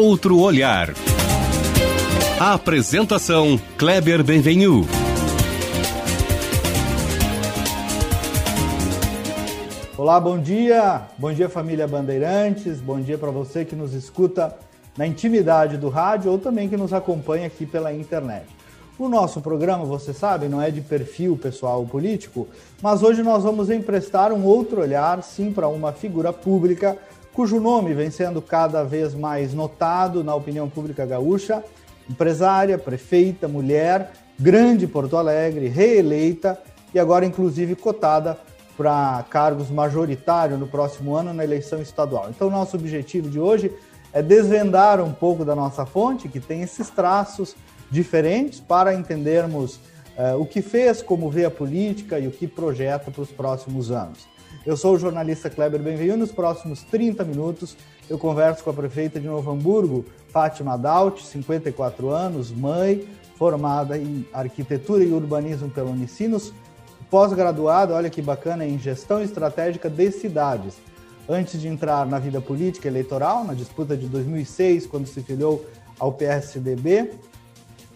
outro olhar. A apresentação Kleber Benvenu. Olá, bom dia. Bom dia, família Bandeirantes. Bom dia para você que nos escuta na intimidade do rádio ou também que nos acompanha aqui pela internet. O nosso programa, você sabe, não é de perfil pessoal político, mas hoje nós vamos emprestar um outro olhar, sim, para uma figura pública cujo nome vem sendo cada vez mais notado na opinião pública gaúcha, empresária, prefeita, mulher, grande Porto Alegre, reeleita e agora inclusive cotada para cargos majoritários no próximo ano na eleição estadual. Então, nosso objetivo de hoje é desvendar um pouco da nossa fonte, que tem esses traços diferentes, para entendermos uh, o que fez, como vê a política e o que projeta para os próximos anos. Eu sou o jornalista Kleber Benvenuto. Nos próximos 30 minutos, eu converso com a prefeita de Novo Hamburgo, Fátima Daut, 54 anos, mãe, formada em arquitetura e urbanismo pela Unicinos, pós-graduada, olha que bacana, em gestão estratégica de cidades. Antes de entrar na vida política eleitoral, na disputa de 2006, quando se filiou ao PSDB,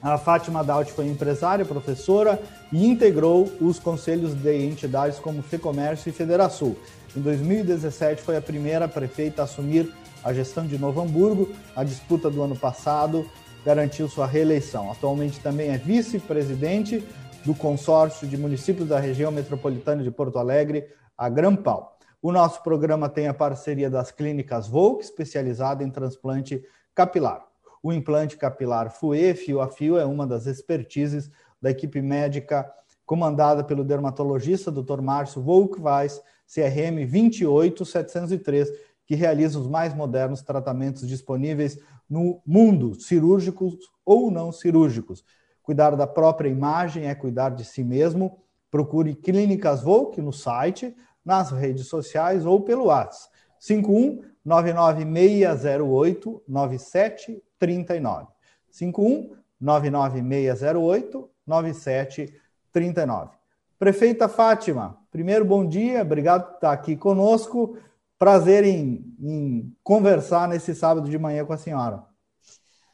a Fátima Daut foi empresária, professora e integrou os conselhos de entidades como FEComércio e Federação. Em 2017 foi a primeira prefeita a assumir a gestão de Novo Hamburgo. A disputa do ano passado garantiu sua reeleição. Atualmente também é vice-presidente do consórcio de municípios da região metropolitana de Porto Alegre, a Grampal. O nosso programa tem a parceria das clínicas Volk, especializada em transplante capilar. O implante capilar FUE, fio a fio, é uma das expertises da equipe médica comandada pelo dermatologista Dr. Márcio Volkweis, CRM 28703, que realiza os mais modernos tratamentos disponíveis no mundo, cirúrgicos ou não cirúrgicos. Cuidar da própria imagem é cuidar de si mesmo. Procure Clínicas Volk no site, nas redes sociais ou pelo WhatsApp. 51 99608 9739. 51 99608 9739. Prefeita Fátima, primeiro bom dia, obrigado por estar aqui conosco. Prazer em, em conversar nesse sábado de manhã com a senhora.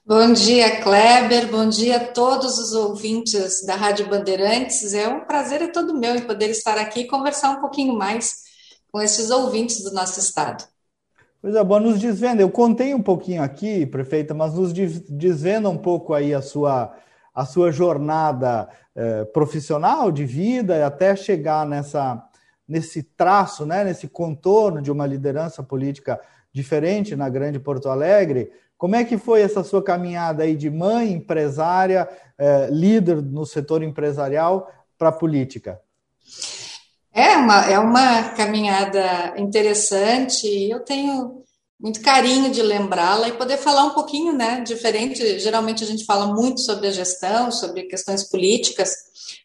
Bom dia, Kleber. Bom dia a todos os ouvintes da Rádio Bandeirantes. É um prazer é todo meu em poder estar aqui e conversar um pouquinho mais com esses ouvintes do nosso estado. Coisa boa, nos desvenda. Eu contei um pouquinho aqui, prefeita, mas nos desvenda um pouco aí a sua, a sua jornada eh, profissional de vida até chegar nessa, nesse traço, né, nesse contorno de uma liderança política diferente na Grande Porto Alegre. Como é que foi essa sua caminhada aí de mãe, empresária, eh, líder no setor empresarial para a política? É uma, é uma caminhada interessante eu tenho muito carinho de lembrá-la e poder falar um pouquinho, né, diferente, geralmente a gente fala muito sobre a gestão, sobre questões políticas,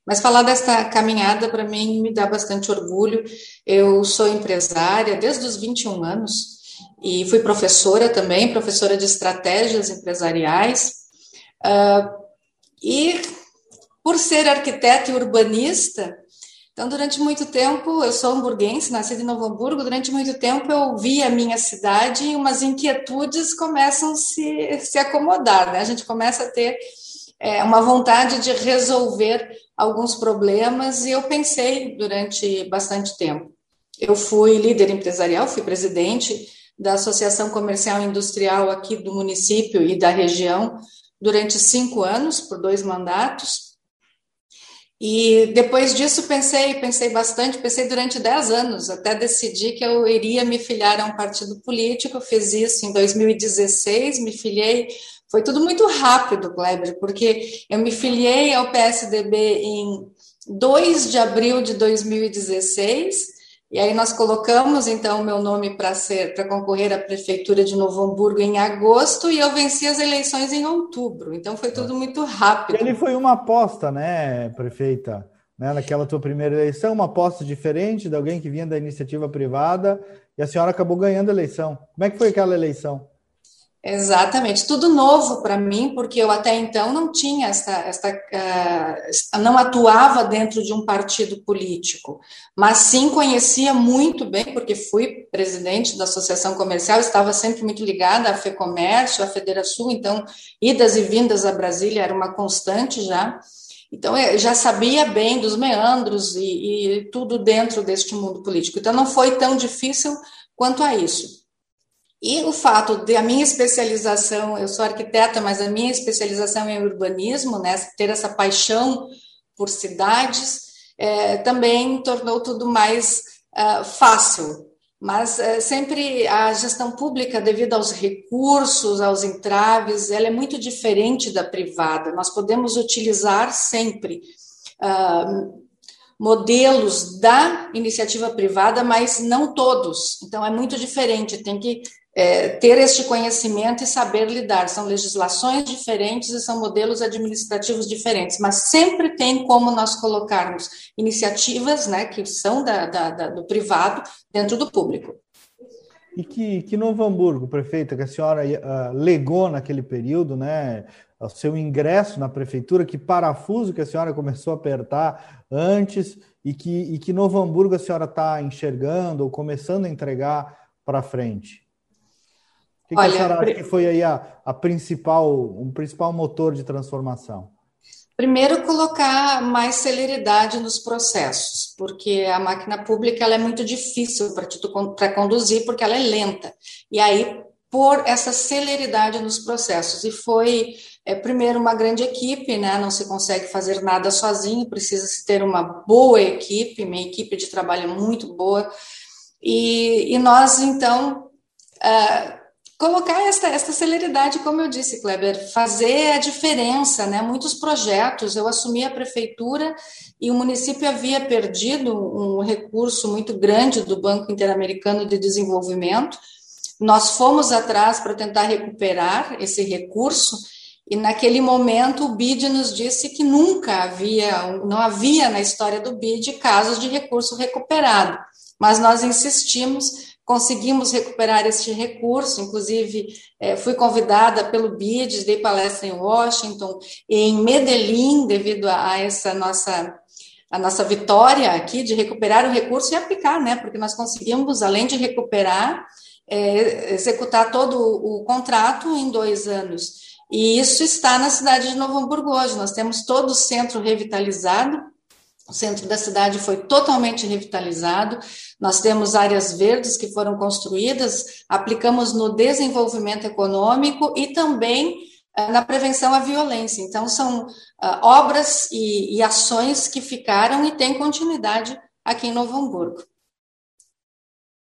mas falar desta caminhada para mim me dá bastante orgulho. Eu sou empresária desde os 21 anos e fui professora também, professora de estratégias empresariais. Uh, e por ser arquiteta e urbanista, então, durante muito tempo, eu sou hamburguense, nascida em Novo Hamburgo, durante muito tempo eu vi a minha cidade e umas inquietudes começam a se, se acomodar, né? A gente começa a ter é, uma vontade de resolver alguns problemas e eu pensei durante bastante tempo. Eu fui líder empresarial, fui presidente da Associação Comercial e Industrial aqui do município e da região durante cinco anos, por dois mandatos, e depois disso pensei, pensei bastante, pensei durante 10 anos, até decidi que eu iria me filiar a um partido político, fiz isso em 2016, me filiei, foi tudo muito rápido, Kleber, porque eu me filiei ao PSDB em 2 de abril de 2016, e aí nós colocamos então o meu nome para ser para concorrer à prefeitura de Novo Hamburgo em agosto e eu venci as eleições em outubro. Então foi tudo muito rápido. Ele foi uma aposta, né, prefeita? Né, naquela tua primeira eleição, uma aposta diferente de alguém que vinha da iniciativa privada e a senhora acabou ganhando a eleição. Como é que foi aquela eleição? Exatamente, tudo novo para mim, porque eu até então não tinha essa, essa uh, não atuava dentro de um partido político, mas sim conhecia muito bem, porque fui presidente da Associação Comercial, estava sempre muito ligada à FEComércio, à Federação, então idas e vindas a Brasília era uma constante já. Então, eu já sabia bem dos meandros e, e tudo dentro deste mundo político. Então, não foi tão difícil quanto a isso. E o fato de a minha especialização, eu sou arquiteta, mas a minha especialização é urbanismo, né, ter essa paixão por cidades, é, também tornou tudo mais uh, fácil. Mas é, sempre a gestão pública, devido aos recursos, aos entraves, ela é muito diferente da privada. Nós podemos utilizar sempre uh, modelos da iniciativa privada, mas não todos. Então é muito diferente. Tem que é, ter este conhecimento e saber lidar. São legislações diferentes e são modelos administrativos diferentes, mas sempre tem como nós colocarmos iniciativas né, que são da, da, da, do privado dentro do público. E que, que Novo Hamburgo, prefeita, que a senhora uh, legou naquele período, né? O seu ingresso na prefeitura, que parafuso que a senhora começou a apertar antes e que, e que Novo Hamburgo a senhora está enxergando ou começando a entregar para frente? O que, Olha, que a senhora acha que foi aí a, a principal, um principal motor de transformação? Primeiro, colocar mais celeridade nos processos, porque a máquina pública ela é muito difícil para conduzir, porque ela é lenta. E aí, por essa celeridade nos processos. E foi, é, primeiro, uma grande equipe, né? não se consegue fazer nada sozinho, precisa se ter uma boa equipe, uma equipe de trabalho muito boa. E, e nós, então, uh, colocar esta, esta celeridade, como eu disse, Kleber, fazer a diferença, né? Muitos projetos, eu assumi a prefeitura e o município havia perdido um recurso muito grande do Banco Interamericano de Desenvolvimento. Nós fomos atrás para tentar recuperar esse recurso e naquele momento o BID nos disse que nunca havia, não havia na história do BID casos de recurso recuperado. Mas nós insistimos conseguimos recuperar este recurso, inclusive é, fui convidada pelo BID, dei palestra em Washington e em Medellín, devido a, essa nossa a nossa vitória aqui de recuperar o recurso e aplicar, né? Porque nós conseguimos, além de recuperar, é, executar todo o contrato em dois anos. E isso está na cidade de Novo Hamburgo hoje. Nós temos todo o centro revitalizado, o centro da cidade foi totalmente revitalizado. Nós temos áreas verdes que foram construídas, aplicamos no desenvolvimento econômico e também uh, na prevenção à violência. Então, são uh, obras e, e, ações que ficaram e têm continuidade aqui em Novo Hamburgo.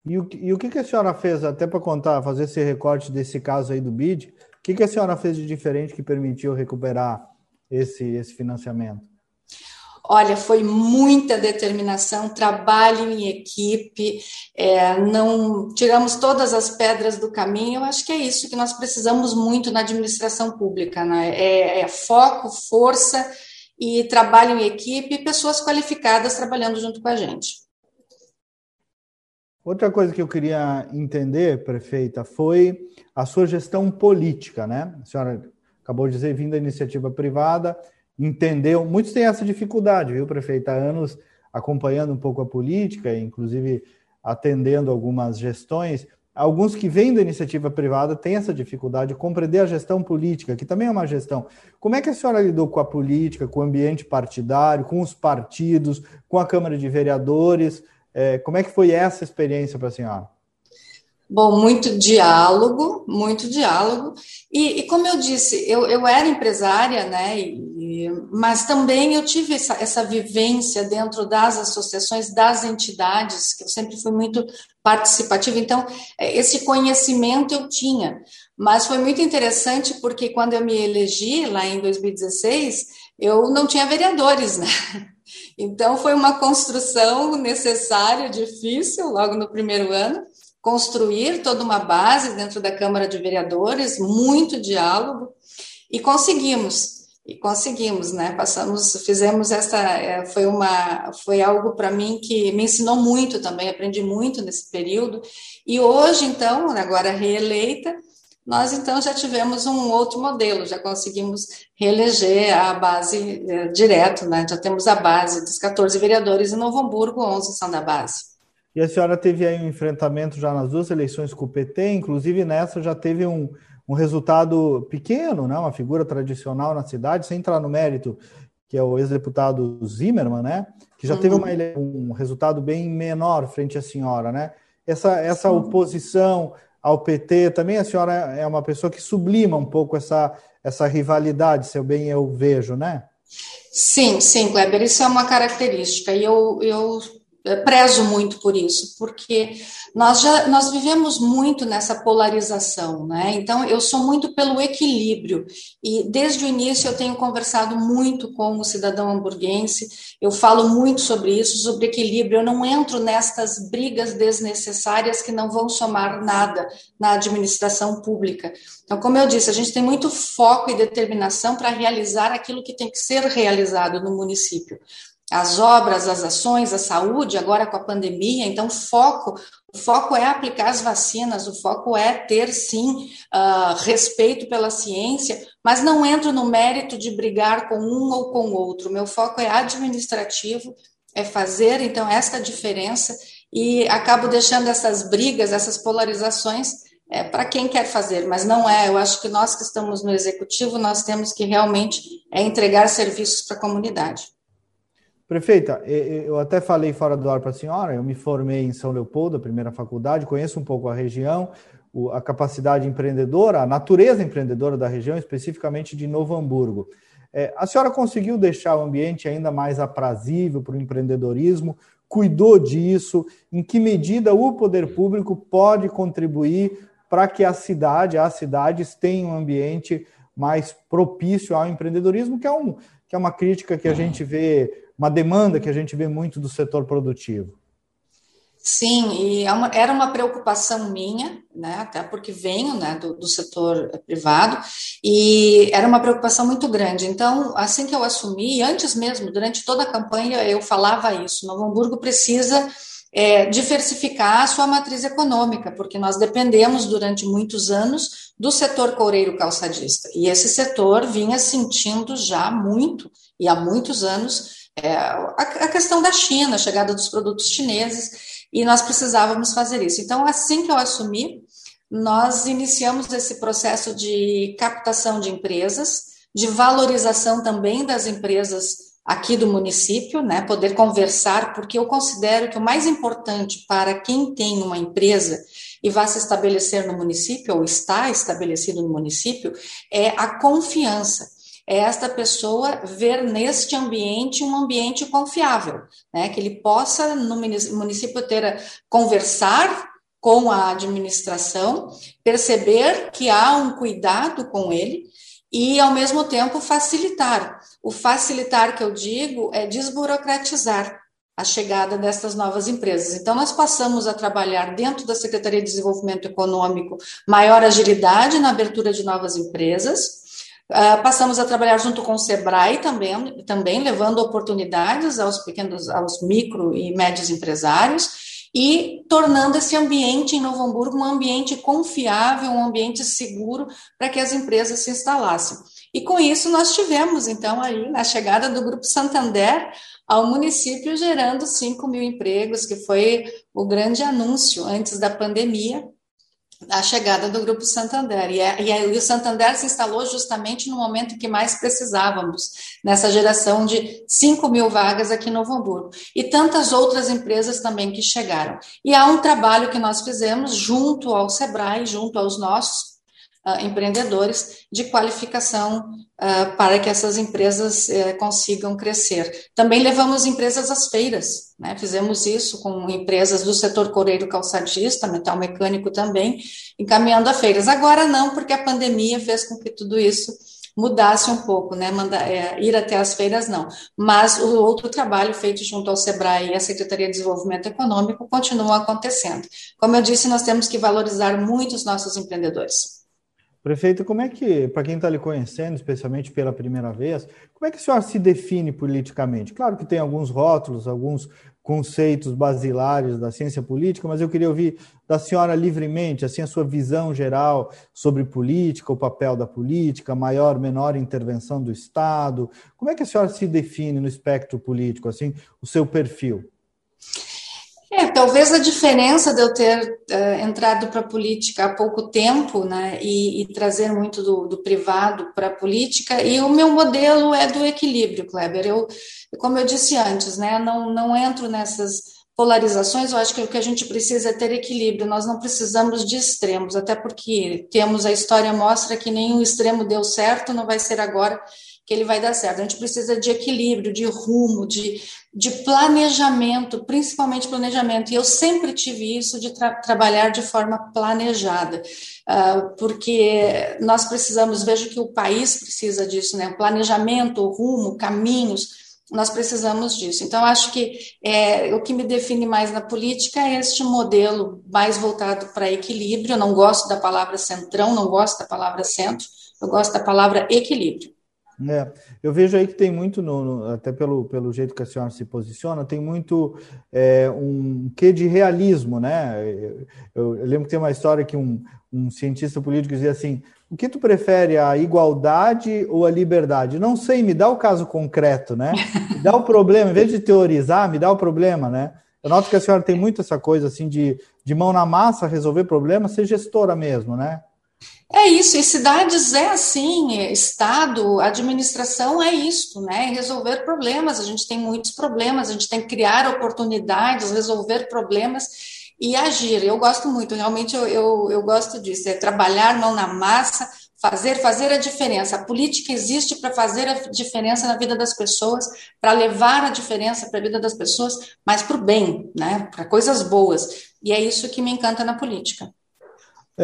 E o, e o que, que a senhora fez, até para contar, fazer esse recorte desse caso aí do BID, o que, que a senhora fez de diferente que permitiu recuperar esse, esse financiamento? Olha, foi muita determinação, trabalho em equipe, é, não tiramos todas as pedras do caminho. Eu acho que é isso que nós precisamos muito na administração pública, né? é, é foco, força e trabalho em equipe e pessoas qualificadas trabalhando junto com a gente. Outra coisa que eu queria entender, prefeita, foi a sua gestão política, né? A senhora acabou de dizer, vindo da iniciativa privada, entendeu. Muitos têm essa dificuldade, viu, prefeito? Há anos acompanhando um pouco a política, inclusive atendendo algumas gestões. Alguns que vêm da iniciativa privada têm essa dificuldade de compreender a gestão política, que também é uma gestão. Como é que a senhora lidou com a política, com o ambiente partidário, com os partidos, com a Câmara de Vereadores? É, como é que foi essa experiência para a senhora? Bom, muito diálogo, muito diálogo. E, e como eu disse, eu, eu era empresária, né? E, mas também eu tive essa, essa vivência dentro das associações, das entidades, que eu sempre fui muito participativa. Então, é, esse conhecimento eu tinha. Mas foi muito interessante porque quando eu me elegi lá em 2016, eu não tinha vereadores, né? Então, foi uma construção necessária, difícil, logo no primeiro ano construir toda uma base dentro da Câmara de Vereadores, muito diálogo, e conseguimos. E conseguimos, né? Passamos, fizemos essa, é, foi uma, foi algo para mim que me ensinou muito também, aprendi muito nesse período. E hoje, então, agora reeleita, nós então já tivemos um outro modelo, já conseguimos reeleger a base é, direto, né? já temos a base dos 14 vereadores em Novo Hamburgo, 11 são da base. E a senhora teve aí um enfrentamento já nas duas eleições com o PT, inclusive nessa já teve um, um resultado pequeno, né? uma figura tradicional na cidade, sem entrar no mérito, que é o ex-deputado Zimmermann, né? que já uhum. teve uma, um resultado bem menor frente à senhora. Né? Essa, essa oposição ao PT, também a senhora é uma pessoa que sublima um pouco essa, essa rivalidade, se eu bem eu vejo, né? Sim, sim, Kleber, isso é uma característica, e eu, eu prezo muito por isso, porque nós já nós vivemos muito nessa polarização, né? Então eu sou muito pelo equilíbrio e desde o início eu tenho conversado muito com o cidadão hamburguense, eu falo muito sobre isso, sobre equilíbrio, eu não entro nestas brigas desnecessárias que não vão somar nada na administração pública. Então, como eu disse, a gente tem muito foco e determinação para realizar aquilo que tem que ser realizado no município as obras, as ações, a saúde, agora com a pandemia, então foco, o foco é aplicar as vacinas, o foco é ter sim uh, respeito pela ciência, mas não entro no mérito de brigar com um ou com outro. Meu foco é administrativo, é fazer então esta diferença e acabo deixando essas brigas, essas polarizações é, para quem quer fazer, mas não é. Eu acho que nós que estamos no executivo, nós temos que realmente é, entregar serviços para a comunidade. Prefeita, eu até falei fora do ar para a senhora, eu me formei em São Leopoldo, a primeira faculdade, conheço um pouco a região, a capacidade empreendedora, a natureza empreendedora da região, especificamente de Novo Hamburgo. É, a senhora conseguiu deixar o ambiente ainda mais aprazível para o empreendedorismo? Cuidou disso? Em que medida o poder público pode contribuir para que a cidade, as cidades tenham um ambiente mais propício ao empreendedorismo, que é, um, que é uma crítica que a gente vê uma demanda que a gente vê muito do setor produtivo. Sim, e é uma, era uma preocupação minha, né, até porque venho né, do, do, setor privado, e era uma preocupação muito grande. Então, assim que eu assumi, antes mesmo, durante toda a campanha, eu falava isso: Novo Hamburgo precisa é, diversificar a sua matriz econômica, porque nós dependemos durante muitos anos do setor coureiro calçadista, e esse setor vinha sentindo já muito, e há muitos anos, é, a, questão da China, a chegada dos produtos chineses, e nós precisávamos fazer isso. Então, assim que eu assumi, nós iniciamos esse processo de captação de empresas, de valorização também das empresas aqui do município, né, poder conversar, porque eu considero que o mais importante para quem tem uma empresa e vai se estabelecer no município, ou está estabelecido no município, é a confiança é esta pessoa ver neste ambiente um ambiente confiável, né? Que ele possa no município ter conversar com a administração, perceber que há um cuidado com ele e ao mesmo tempo facilitar. O facilitar que eu digo é desburocratizar a chegada destas novas empresas. Então, nós passamos a trabalhar dentro da Secretaria de Desenvolvimento Econômico maior agilidade na abertura de novas empresas, Uh, passamos a trabalhar junto com o Sebrae também, também levando oportunidades aos pequenos, aos micro e médios empresários e tornando esse ambiente em Novo Hamburgo um ambiente confiável, um ambiente seguro para que as empresas se instalassem. E com isso nós tivemos, então, aí na chegada do Grupo Santander ao município, gerando 5 mil empregos, que foi o grande anúncio antes da pandemia, a chegada do Grupo Santander. E, é, e, o Santander se instalou justamente no momento que mais precisávamos, nessa geração de 5 mil vagas aqui no Novo Hamburgo. E tantas outras empresas também que chegaram. E há um trabalho que nós fizemos junto ao SEBRAE, junto aos nossos uh, empreendedores de qualificação uh, para que essas empresas uh, consigam crescer. Também levamos empresas às feiras, né? fizemos isso com empresas do setor coreiro calçadista, metal mecânico também, encaminhando a feiras. Agora não, porque a pandemia fez com que tudo isso mudasse um pouco, né? É, ir até as feiras, não. Mas o outro trabalho feito junto ao SEBRAE e à Secretaria de Desenvolvimento Econômico continua acontecendo. Como eu disse, nós temos que valorizar muito os nossos empreendedores. Prefeito, como é que, para quem está lhe conhecendo, especialmente pela primeira vez, como é que a senhora se define politicamente? Claro que tem alguns rótulos, alguns conceitos basilares da ciência política, mas eu queria ouvir da senhora livremente, assim, a sua visão geral sobre política, o papel da política, maior, menor intervenção do Estado. Como é que a senhora se define no espectro político, assim, o seu perfil? É, talvez a diferença de eu ter uh, entrado para a política há pouco tempo, né, e, e trazer muito do, do privado para a política, e o meu modelo é do equilíbrio, Kleber. Eu, como eu disse antes, né, não, não entro nessas polarizações, eu acho que o que a gente precisa é ter equilíbrio, nós não precisamos de extremos, até porque temos a história mostra que nenhum extremo deu certo, não vai ser agora que ele vai dar certo. A gente precisa de equilíbrio, de rumo, de, de planejamento, principalmente planejamento. E eu sempre tive isso de tra trabalhar de forma planejada, uh, porque nós precisamos, vejo que o país precisa disso, né? Planejamento, rumo, caminhos. Nós precisamos disso. Então, acho que é, o que me define mais na política é este modelo mais voltado para equilíbrio. Eu não gosto da palavra centrão, não gosto da palavra centro, eu gosto da palavra equilíbrio. É, eu vejo aí que tem muito, no, no, até pelo, pelo jeito que a senhora se posiciona, tem muito é, um quê de realismo, né? Eu, eu, lembro que tem uma história que um, um cientista político dizia assim: o que tu prefere, a igualdade ou a liberdade? Não sei, me dá o caso concreto, né? Me dá o problema, em vez de teorizar, me dá o problema, né? Eu noto que a senhora tem muito essa coisa assim de, de mão na massa, resolver problemas, ser gestora mesmo, né? É isso, e cidades é assim, é Estado, administração é isto, né? Resolver problemas, a gente tem muitos problemas, a gente tem que criar oportunidades, resolver problemas e agir. Eu gosto muito, realmente eu, eu, eu gosto disso, é trabalhar mão na massa, fazer, fazer a diferença. A política existe para fazer a diferença na vida das pessoas, para levar a diferença para a vida das pessoas, mas para o bem, né? Para coisas boas. E é isso que me encanta na política.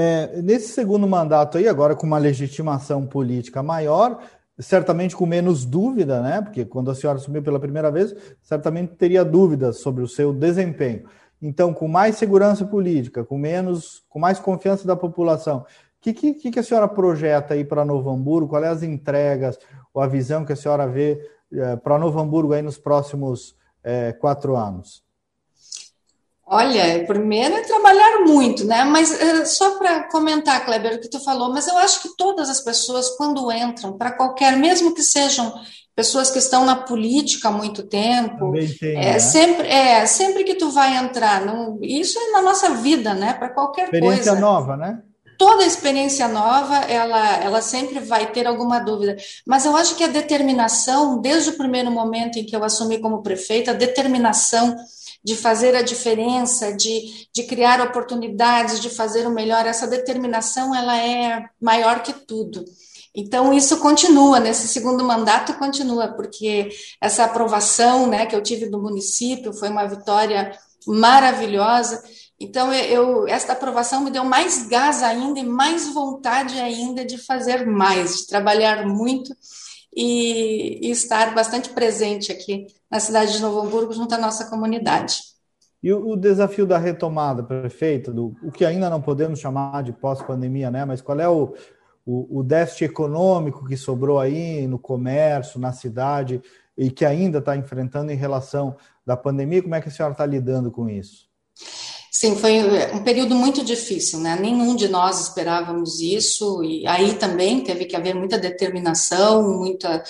É, nesse segundo mandato aí, agora com uma legitimação política maior, certamente com menos dúvida, né? Porque quando a senhora assumiu pela primeira vez, certamente teria dúvidas sobre o seu desempenho. Então, com mais segurança política, com menos, com mais confiança da população, o que, que, que a senhora projeta aí para Novo Hamburgo? Quais as entregas ou a visão que a senhora vê é, para Novo Hamburgo aí nos próximos é, quatro anos? Olha, primeiro é trabalhar muito, né? Mas uh, só para comentar, Kleber, o que tu falou, mas eu acho que todas as pessoas, quando entram, para qualquer, mesmo que sejam pessoas que estão na política há muito tempo, tem, é, né? sempre, é, sempre que tu vai entrar, não, isso é na nossa vida, né? Para qualquer experiência coisa. Experiência nova, né? Toda experiência nova, ela, ela sempre vai ter alguma dúvida. Mas eu acho que a determinação, desde o primeiro momento em que eu assumi como prefeita, a determinação de fazer a diferença, de, de criar oportunidades, de fazer o melhor, essa determinação ela é maior que tudo. Então, isso continua, nesse segundo mandato continua, porque essa aprovação né, que eu tive do município foi uma vitória maravilhosa. Então, eu, esta aprovação me deu mais gás ainda e mais vontade ainda de fazer mais, de trabalhar muito e, e estar bastante presente aqui na cidade de Novo Hamburgo, junto à nossa comunidade. E o, o desafio da retomada, prefeito, do, o que ainda não podemos chamar de pós-pandemia, né? Mas qual é o, o, o déficit econômico que sobrou aí no comércio, na cidade, e que ainda está enfrentando em relação da pandemia? Como é que a senhora está lidando com isso? Sim, foi um período muito difícil, né? Nenhum de nós esperávamos isso, e aí também teve que haver muita determinação, muita,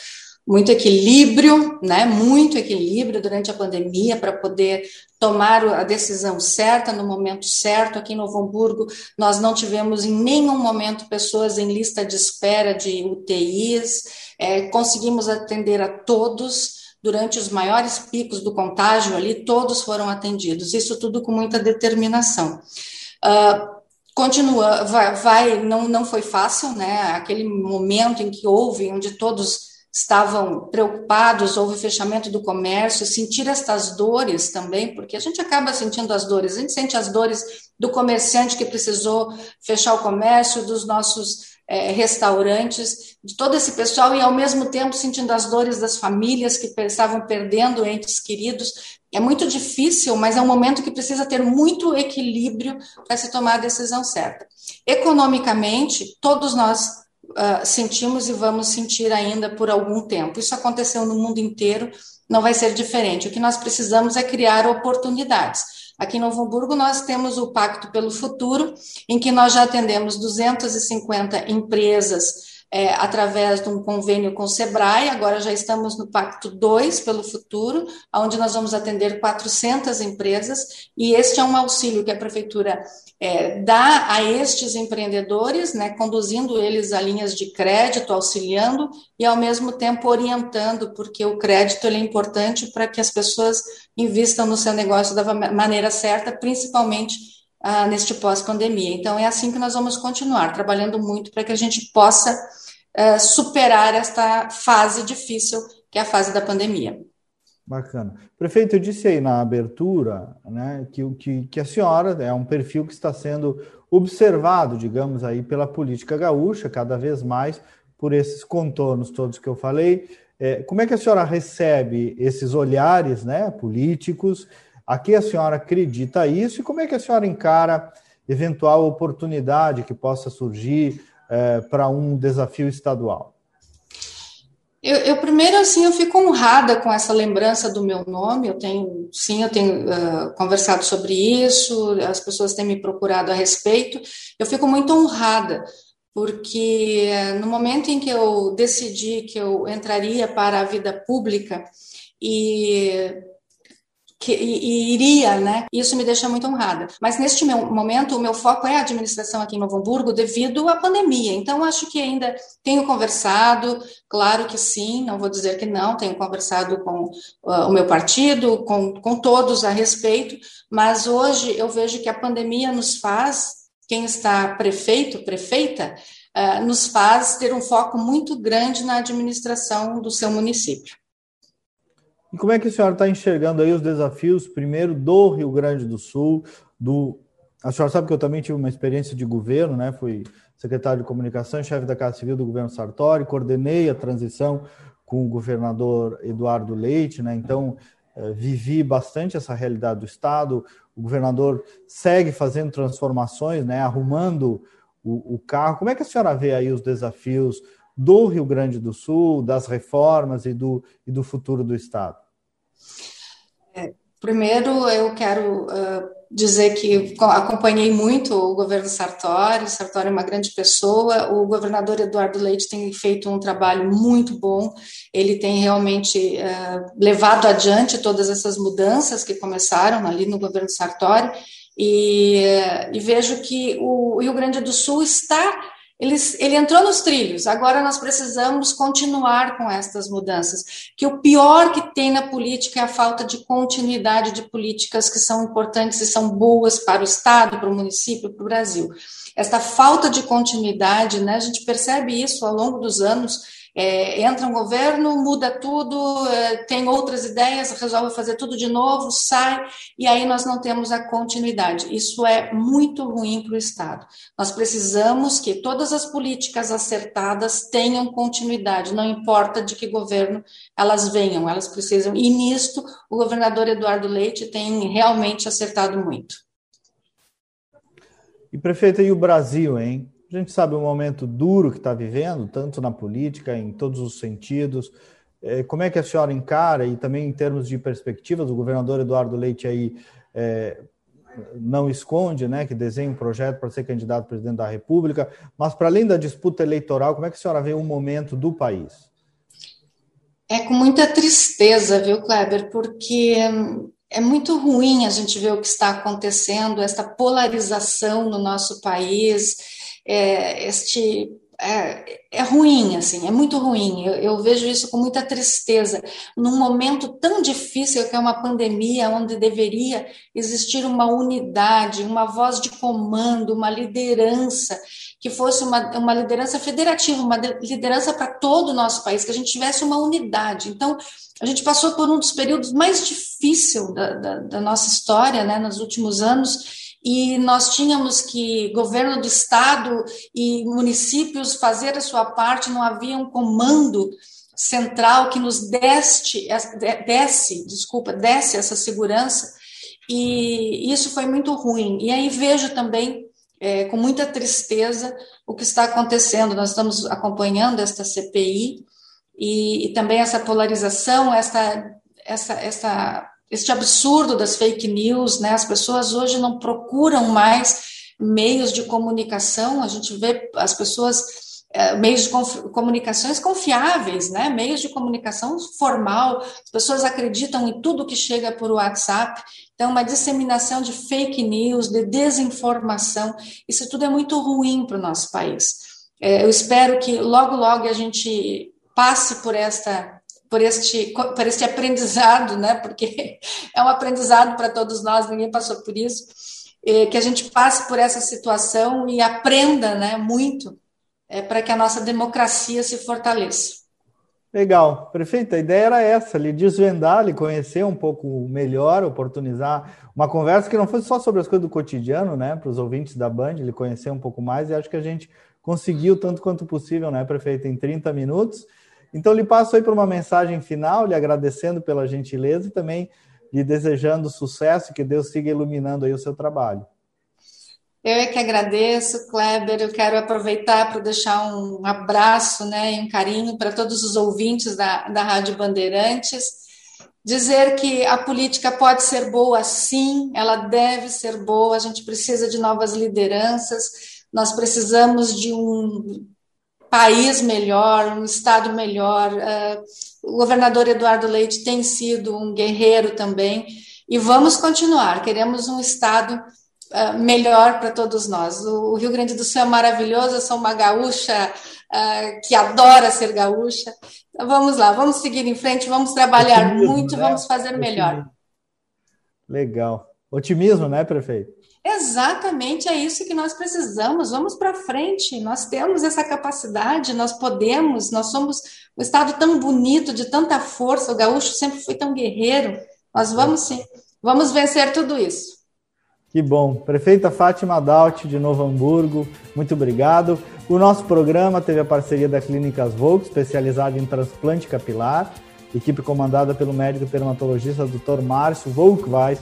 muito equilíbrio, né? Muito equilíbrio durante a pandemia para poder tomar a decisão certa no momento certo. Aqui em Novo Hamburgo, nós não tivemos em nenhum momento pessoas em lista de espera de UTIs, é, conseguimos atender a todos durante os maiores picos do contágio ali, todos foram atendidos, isso tudo com muita determinação. Uh, continua, vai, vai, não, não foi fácil, né? Aquele momento em que houve, onde todos estavam preocupados, houve fechamento do comércio, sentir estas dores também, porque a gente acaba sentindo as dores, a gente sente as dores do comerciante que precisou fechar o comércio, dos nossos é, restaurantes, de todo esse pessoal e ao mesmo tempo sentindo as dores das famílias que estavam perdendo entes queridos. É muito difícil, mas é um momento que precisa ter muito equilíbrio para se tomar a decisão certa. Economicamente, todos nós uh, sentimos e vamos sentir ainda por algum tempo. Isso aconteceu no mundo inteiro, não vai ser diferente. O que nós precisamos é criar oportunidades. Aqui em Novo Hamburgo, nós temos o Pacto pelo Futuro, em que nós já atendemos 250 empresas é, através de um convênio com o SEBRAE, agora já estamos no Pacto 2 pelo Futuro, onde nós vamos atender 400 empresas, e este é um auxílio que a Prefeitura é, dá a estes empreendedores, né, conduzindo eles a linhas de crédito, auxiliando e, ao mesmo tempo, orientando, porque o crédito é importante para que as pessoas invistam no seu negócio da maneira certa, principalmente ah, neste pós-pandemia. Então, é assim que nós vamos continuar, trabalhando muito para que a gente possa ah, superar esta fase difícil, que é a fase da pandemia. Bacana. Prefeito, eu disse aí na abertura né, que, que, que a senhora é um perfil que está sendo observado, digamos aí, pela política gaúcha, cada vez mais, por esses contornos todos que eu falei. É, como é que a senhora recebe esses olhares né, políticos a que a senhora acredita isso e como é que a senhora encara eventual oportunidade que possa surgir é, para um desafio estadual? Eu, eu, primeiro assim eu fico honrada com essa lembrança do meu nome. Eu tenho sim, eu tenho uh, conversado sobre isso. As pessoas têm me procurado a respeito. Eu fico muito honrada porque no momento em que eu decidi que eu entraria para a vida pública e que iria, né? Isso me deixa muito honrada. Mas neste momento, o meu foco é a administração aqui em Novo Hamburgo devido à pandemia. Então, acho que ainda tenho conversado, claro que sim, não vou dizer que não, tenho conversado com uh, o meu partido, com, com todos a respeito, mas hoje eu vejo que a pandemia nos faz, quem está prefeito, prefeita, uh, nos faz ter um foco muito grande na administração do seu município. E como é que a senhora está enxergando aí os desafios, primeiro, do Rio Grande do Sul, do... A senhora sabe que eu também tive uma experiência de governo, né? Fui secretário de comunicação, chefe da Casa Civil do governo Sartori, coordenei a transição com o governador Eduardo Leite, né? Então, eh, vivi bastante essa realidade do Estado. O governador segue fazendo transformações, né? Arrumando o, o carro. Como é que a senhora vê aí os desafios do Rio Grande do Sul, das reformas e do, e do futuro do Estado? É, primeiro, eu quero uh, dizer que acompanhei muito o governo Sartori, Sartori é uma grande pessoa, o governador Eduardo Leite tem feito um trabalho muito bom, ele tem realmente uh, levado adiante todas essas mudanças que começaram ali no governo Sartori, e, uh, e vejo que o Rio Grande do Sul está ele, ele entrou nos trilhos, agora nós precisamos continuar com estas mudanças. Que o pior que tem na política é a falta de continuidade de políticas que são importantes e são boas para o Estado, para o município, para o Brasil. Esta falta de continuidade, né, a gente percebe isso ao longo dos anos é, entra um governo, muda tudo, é, tem outras ideias, resolve fazer tudo de novo, sai, e aí nós não temos a continuidade. Isso é muito ruim para o Estado. Nós precisamos que todas as políticas acertadas tenham continuidade, não importa de que governo elas venham, elas precisam. E nisto, o governador Eduardo Leite tem realmente acertado muito. E prefeita, e o Brasil, hein? A gente sabe o momento duro que está vivendo, tanto na política, em todos os sentidos. É, como é que a senhora encara, e também em termos de perspectivas, o governador Eduardo Leite aí é, não esconde né, que desenha um projeto para ser candidato a presidente da República, mas para além da disputa eleitoral, como é que a senhora vê o momento do país? É com muita tristeza, viu, Kleber, porque é muito ruim a gente ver o que está acontecendo, essa polarização no nosso país, é, este é, é, ruim, assim, é muito ruim. Eu, eu, vejo isso com muita tristeza. Num momento tão difícil que é uma pandemia, onde deveria existir uma unidade, uma voz de comando, uma liderança, que fosse uma, uma liderança federativa, uma liderança para todo o nosso país, que a gente tivesse uma unidade. Então, a gente passou por um dos períodos mais difíceis da, da, da nossa história, né, nos últimos anos, e nós tínhamos que, governo do estado e municípios, fazer a sua parte, não havia um comando central que nos deste, desse, desculpa, desse essa segurança, e isso foi muito ruim. E aí vejo também, é, com muita tristeza, o que está acontecendo. Nós estamos acompanhando esta CPI, e, e também essa polarização, essa, essa, essa, este absurdo das fake news, né? As pessoas hoje não procuram mais meios de comunicação, a gente vê as pessoas é, meios de comunicações confiáveis, né? meios de comunicação formal, as pessoas acreditam em tudo que chega por WhatsApp, então uma disseminação de fake news, de desinformação, isso tudo é muito ruim para o nosso país. É, eu espero que logo, logo a gente passe por esta por este, por este aprendizado, né? Porque é um aprendizado para todos nós, ninguém passou por isso, que a gente passe por essa situação e aprenda, né? Muito é, para que a nossa democracia se fortaleça. Legal, prefeito. A ideia era essa, lhe desvendar, lhe conhecer um pouco melhor, oportunizar uma conversa que não fosse só sobre as coisas do cotidiano, né? Para os ouvintes da Band, lhe conhecer um pouco mais, e acho que a gente conseguiu tanto quanto possível, né, prefeito, em 30 minutos. Então, lhe passo aí para uma mensagem final, lhe agradecendo pela gentileza e também lhe desejando sucesso, que Deus siga iluminando aí o seu trabalho. Eu é que agradeço, Kleber. Eu quero aproveitar para deixar um abraço né, e um carinho para todos os ouvintes da, da Rádio Bandeirantes. Dizer que a política pode ser boa, sim, ela deve ser boa, a gente precisa de novas lideranças, nós precisamos de um país melhor, um Estado melhor. Uh, o governador Eduardo Leite tem sido um guerreiro também, e vamos continuar. Queremos um Estado uh, melhor para todos nós. O, Rio Grande do Sul é maravilhoso, eu sou uma gaúcha uh, que adora ser gaúcha. Então vamos lá, vamos seguir em frente, vamos trabalhar Otimismo, muito, né? vamos fazer Otimismo. melhor. Legal. Otimismo, né, prefeito? Exatamente é isso que nós precisamos. Vamos para frente. Nós temos essa capacidade, nós podemos. Nós somos um estado tão bonito, de tanta força. O gaúcho sempre foi tão guerreiro. Nós vamos sim. Vamos vencer tudo isso. Que bom. Prefeita Fátima Daut, de Novo Hamburgo, muito obrigado. O nosso programa teve a parceria da Clínicas Volk, especializada em transplante capilar, equipe comandada pelo médico dermatologista Dr. Márcio Volkweis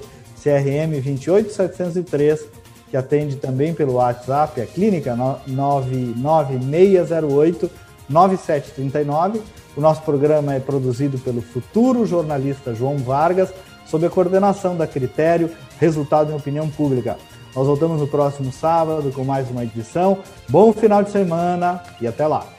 CRM 28703, que atende também pelo WhatsApp, a clínica 99608 9739. O nosso programa é produzido pelo futuro jornalista João Vargas, sob a coordenação da Critério, resultado em opinião pública. Nós voltamos no próximo sábado com mais uma edição. Bom final de semana e até lá!